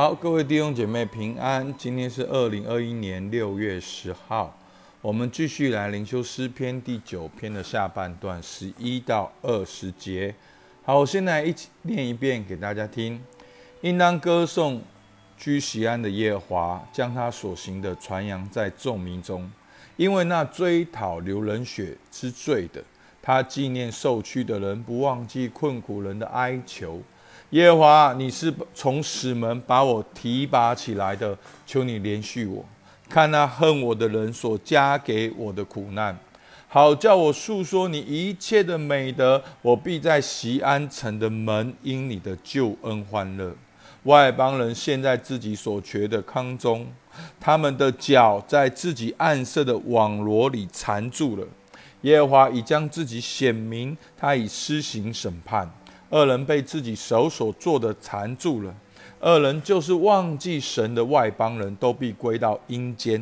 好，各位弟兄姐妹平安。今天是二零二一年六月十号，我们继续来灵修诗篇第九篇的下半段十一到二十节。好，我现在一起念一遍给大家听。应当歌颂居西安的耶和华，将他所行的传扬在众民中，因为那追讨流人血之罪的，他纪念受屈的人，不忘记困苦人的哀求。耶和华，你是从死门把我提拔起来的，求你怜恤我，看那恨我的人所加给我的苦难，好叫我诉说你一切的美德。我必在西安城的门因你的救恩欢乐。外邦人陷在自己所缺的坑中，他们的脚在自己暗设的网罗里缠住了。耶和华已将自己显明，他已施行审判。二人被自己手所做的缠住了，二人就是忘记神的外邦人，都必归到阴间；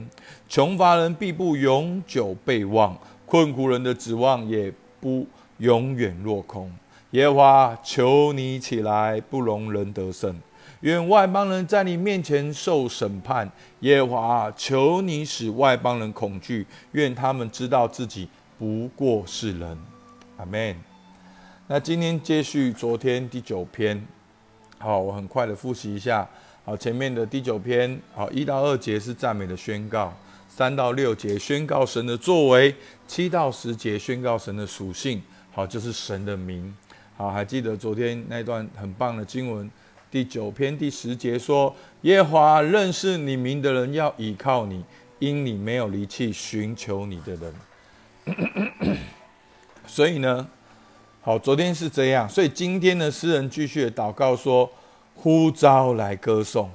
穷乏人必不永久被忘，困苦人的指望也不永远落空。耶和华，求你起来，不容人得胜。愿外邦人在你面前受审判。耶和华，求你使外邦人恐惧，愿他们知道自己不过是人。阿门。那今天接续昨天第九篇，好，我很快的复习一下。好，前面的第九篇，好，一到二节是赞美的宣告，三到六节宣告神的作为，七到十节宣告神的属性，好，就是神的名。好，还记得昨天那段很棒的经文，第九篇第十节说：耶华认识你名的人要倚靠你，因你没有离弃寻求你的人。所以呢？好，昨天是这样，所以今天呢，诗人继续祷告说：“呼召来歌颂。”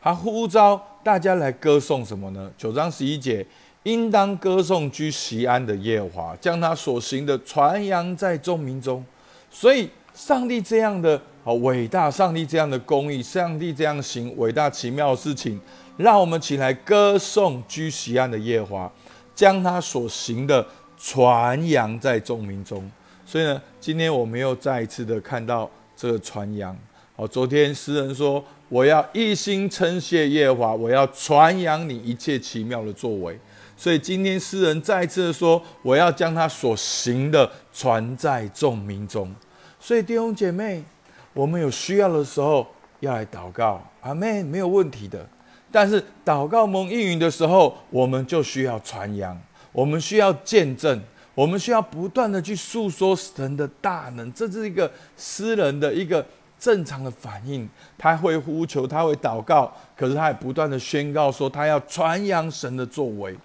他呼召大家来歌颂什么呢？九章十一节，应当歌颂居西安的耶和华，将他所行的传扬在众民中。所以，上帝这样的好伟大，上帝这样的公义，上帝这样行伟大奇妙的事情，让我们起来歌颂居西安的耶和华，将他所行的传扬在众民中。所以呢，今天我们又再一次的看到这个传扬。好，昨天诗人说：“我要一心称谢耶和华，我要传扬你一切奇妙的作为。”所以今天诗人再一次的说：“我要将他所行的传在众民中。”所以弟兄姐妹，我们有需要的时候要来祷告，阿妹没有问题的。但是祷告蒙应允的时候，我们就需要传扬，我们需要见证。我们需要不断的去诉说神的大能，这是一个诗人的一个正常的反应。他会呼求，他会祷告，可是他也不断的宣告说，他要传扬神的作为。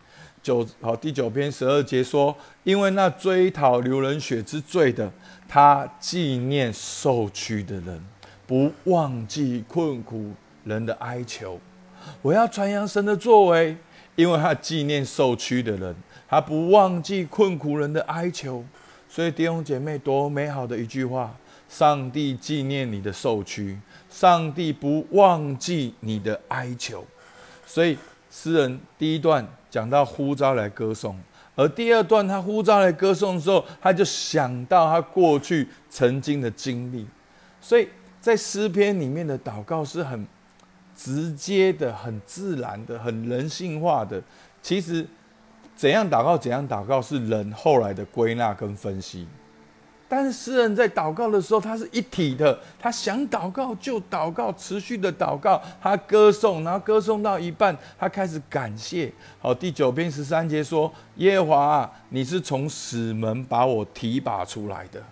九好第九篇十二节说，因为那追讨流人血之罪的，他纪念受屈的人，不忘记困苦人的哀求。我要传扬神的作为，因为他纪念受屈的人。他不忘记困苦人的哀求，所以弟兄姐妹，多美好的一句话！上帝纪念你的受屈，上帝不忘记你的哀求。所以诗人第一段讲到呼召来歌颂，而第二段他呼召来歌颂的时候，他就想到他过去曾经的经历。所以在诗篇里面的祷告是很直接的、很自然的、很人性化的。其实。怎样祷告？怎样祷告是人后来的归纳跟分析。但是诗人在祷告的时候，他是一体的，他想祷告就祷告，持续的祷告，他歌颂，然后歌颂到一半，他开始感谢。好，第九篇十三节说：“耶和华，你是从死门把我提拔出来的。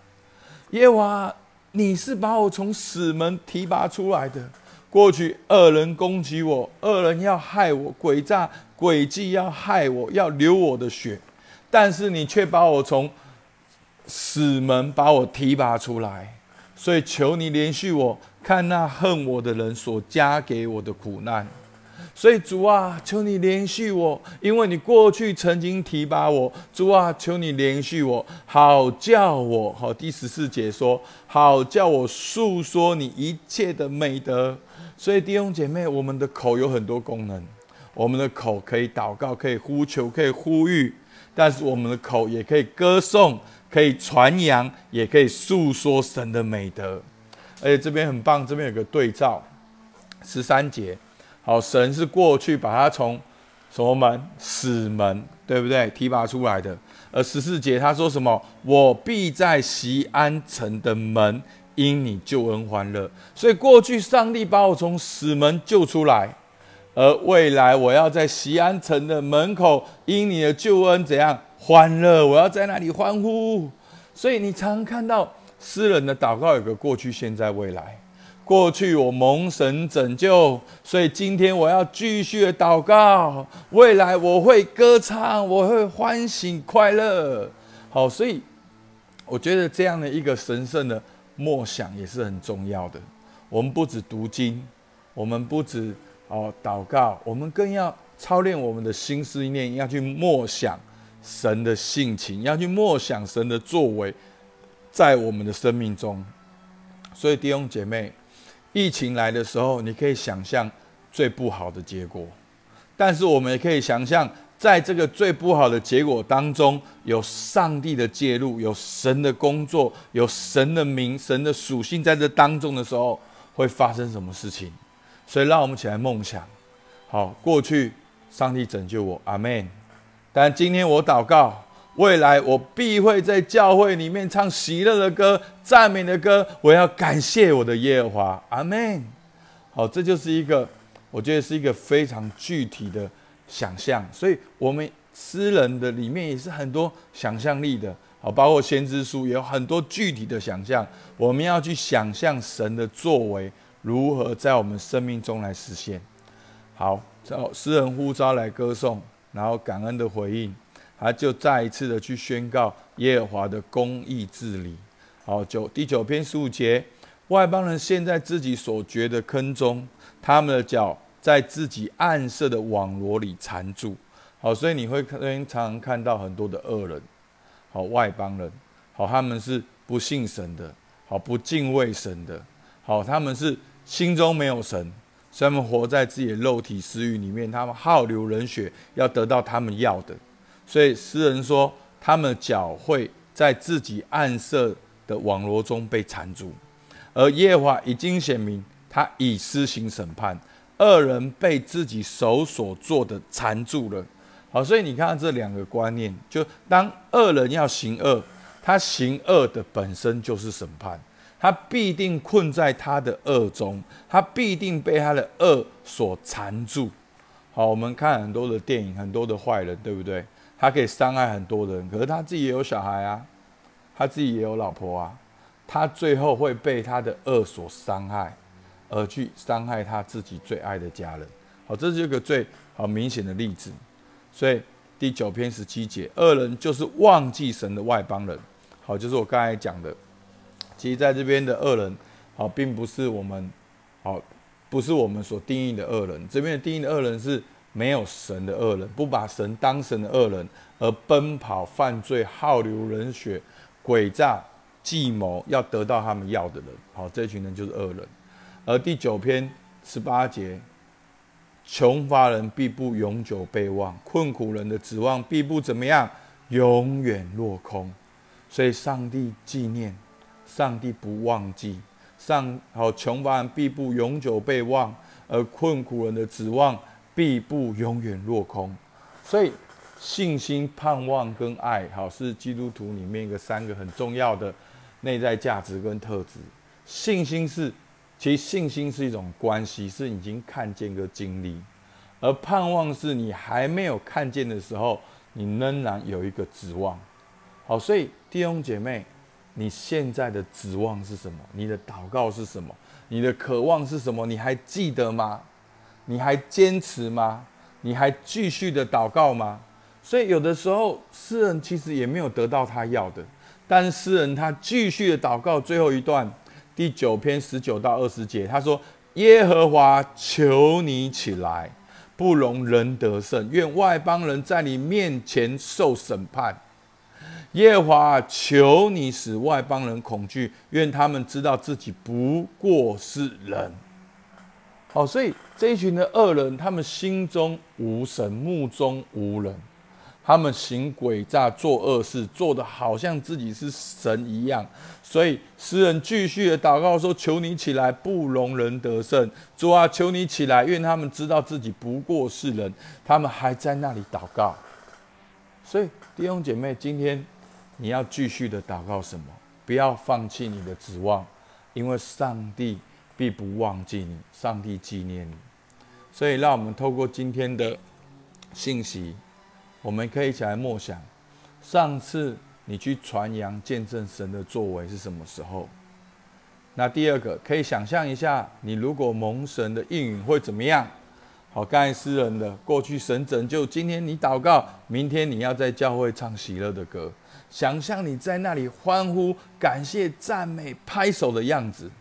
耶和华，你是把我从死门提拔出来的。过去恶人攻击我，恶人要害我，诡诈。”诡计要害我，要流我的血，但是你却把我从死门把我提拔出来，所以求你怜恤我，看那恨我的人所加给我的苦难。所以主啊，求你怜恤我，因为你过去曾经提拔我。主啊，求你怜恤我，好叫我好第十四节说，好叫我诉说你一切的美德。所以弟兄姐妹，我们的口有很多功能。我们的口可以祷告，可以呼求，可以呼吁，但是我们的口也可以歌颂，可以传扬，也可以诉说神的美德。而且这边很棒，这边有个对照，十三节，好，神是过去把他从什么门死门，对不对？提拔出来的。而十四节他说什么？我必在西安城的门因你救恩欢乐。所以过去上帝把我从死门救出来，而未来我要在西安城的门口因你的救恩怎样欢乐？我要在那里欢呼。所以你常看到诗人的祷告有个过去、现在、未来。过去我蒙神拯救，所以今天我要继续的祷告。未来我会歌唱，我会欢喜快乐。好，所以我觉得这样的一个神圣的默想也是很重要的。我们不止读经，我们不止哦祷告，我们更要操练我们的心思意念，要去默想神的性情，要去默想神的作为，在我们的生命中。所以弟兄姐妹。疫情来的时候，你可以想象最不好的结果，但是我们也可以想象，在这个最不好的结果当中，有上帝的介入，有神的工作，有神的名、神的属性在这当中的时候，会发生什么事情？所以，让我们起来梦想。好，过去上帝拯救我，阿门。但今天我祷告。未来我必会在教会里面唱喜乐的歌、赞美的歌。我要感谢我的耶和华，阿门。好，这就是一个，我觉得是一个非常具体的想象。所以，我们诗人的里面也是很多想象力的。好，包括先知书也有很多具体的想象。我们要去想象神的作为如何在我们生命中来实现。好，叫诗人呼召来歌颂，然后感恩的回应。他就再一次的去宣告耶和华的公义治理。好，九第九篇十五节，外邦人陷在自己所掘的坑中，他们的脚在自己暗设的网罗里缠住。好，所以你会可能常常看到很多的恶人，好外邦人，好他们是不信神的，好不敬畏神的，好他们是心中没有神，所以他们活在自己的肉体私欲里面，他们好流人血，要得到他们要的。所以诗人说，他们脚会在自己暗设的网罗中被缠住，而耶和华已经显明，他已施行审判，恶人被自己手所做的缠住了。好，所以你看这两个观念，就当恶人要行恶，他行恶的本身就是审判，他必定困在他的恶中，他必定被他的恶所缠住。好，我们看很多的电影，很多的坏人，对不对？他可以伤害很多人，可是他自己也有小孩啊，他自己也有老婆啊，他最后会被他的恶所伤害，而去伤害他自己最爱的家人。好，这是一个最好明显的例子。所以第九篇十七节，恶人就是忘记神的外邦人。好，就是我刚才讲的，其实在这边的恶人，好，并不是我们，好，不是我们所定义的恶人。这边的定义的恶人是。没有神的恶人，不把神当神的恶人，而奔跑犯罪、好流人血、诡诈计谋，要得到他们要的人。好，这群人就是恶人。而第九篇十八节，穷乏人必不永久被忘，困苦人的指望必不怎么样，永远落空。所以，上帝纪念，上帝不忘记。上好，穷乏人必不永久被忘，而困苦人的指望。必不永远落空，所以信心、盼望跟爱，好是基督徒里面一个三个很重要的内在价值跟特质。信心是，其实信心是一种关系，是已经看见个经历；而盼望是你还没有看见的时候，你仍然有一个指望。好，所以弟兄姐妹，你现在的指望是什么？你的祷告是什么？你的渴望是什么？你还记得吗？你还坚持吗？你还继续的祷告吗？所以有的时候诗人其实也没有得到他要的，但诗人他继续的祷告，最后一段第九篇十九到二十节，他说：“耶和华，求你起来，不容人得胜，愿外邦人在你面前受审判。耶和华，求你使外邦人恐惧，愿他们知道自己不过是人。”哦，所以这一群的恶人，他们心中无神，目中无人。他们行诡诈、做恶事，做的好像自己是神一样。所以诗人继续的祷告说：“求你起来，不容人得胜。主啊，求你起来，愿他们知道自己不过是人。他们还在那里祷告。所以弟兄姐妹，今天你要继续的祷告什么？不要放弃你的指望，因为上帝必不忘记你，上帝纪念你。所以，让我们透过今天的信息。”我们可以一起来默想，上次你去传扬见证神的作为是什么时候？那第二个，可以想象一下，你如果蒙神的应允会怎么样？好，刚才诗人的过去神拯救，今天你祷告，明天你要在教会唱喜乐的歌，想象你在那里欢呼、感谢、赞美、拍手的样子。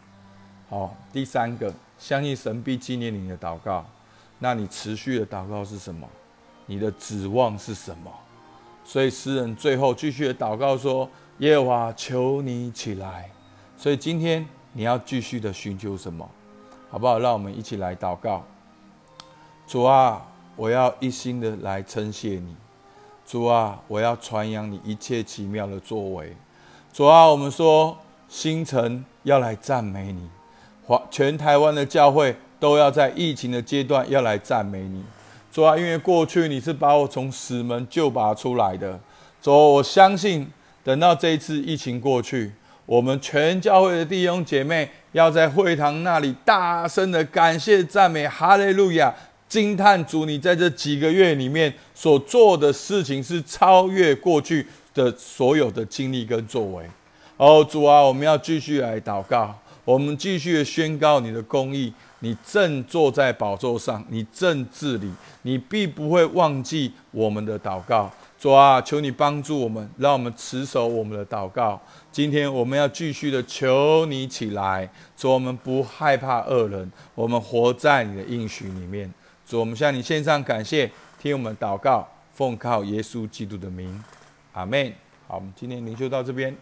好，第三个，相信神必纪念你的祷告，那你持续的祷告是什么？你的指望是什么？所以诗人最后继续的祷告说：“耶和华，求你起来。”所以今天你要继续的寻求什么？好不好？让我们一起来祷告。主啊，我要一心的来称谢你。主啊，我要传扬你一切奇妙的作为。主啊，我们说星辰要来赞美你，全台湾的教会都要在疫情的阶段要来赞美你。主啊，因为过去你是把我从死门救拔出来的，主，我相信等到这一次疫情过去，我们全教会的弟兄姐妹要在会堂那里大声的感谢赞美哈利路亚，惊叹主你在这几个月里面所做的事情是超越过去的所有的经历跟作为。哦，主啊，我们要继续来祷告，我们继续宣告你的公义。你正坐在宝座上，你正治理，你必不会忘记我们的祷告。主啊，求你帮助我们，让我们持守我们的祷告。今天我们要继续的求你起来，主，我们不害怕恶人，我们活在你的应许里面。主，我们向你献上感谢，听我们祷告，奉靠耶稣基督的名，阿门。好，我们今天灵修到这边。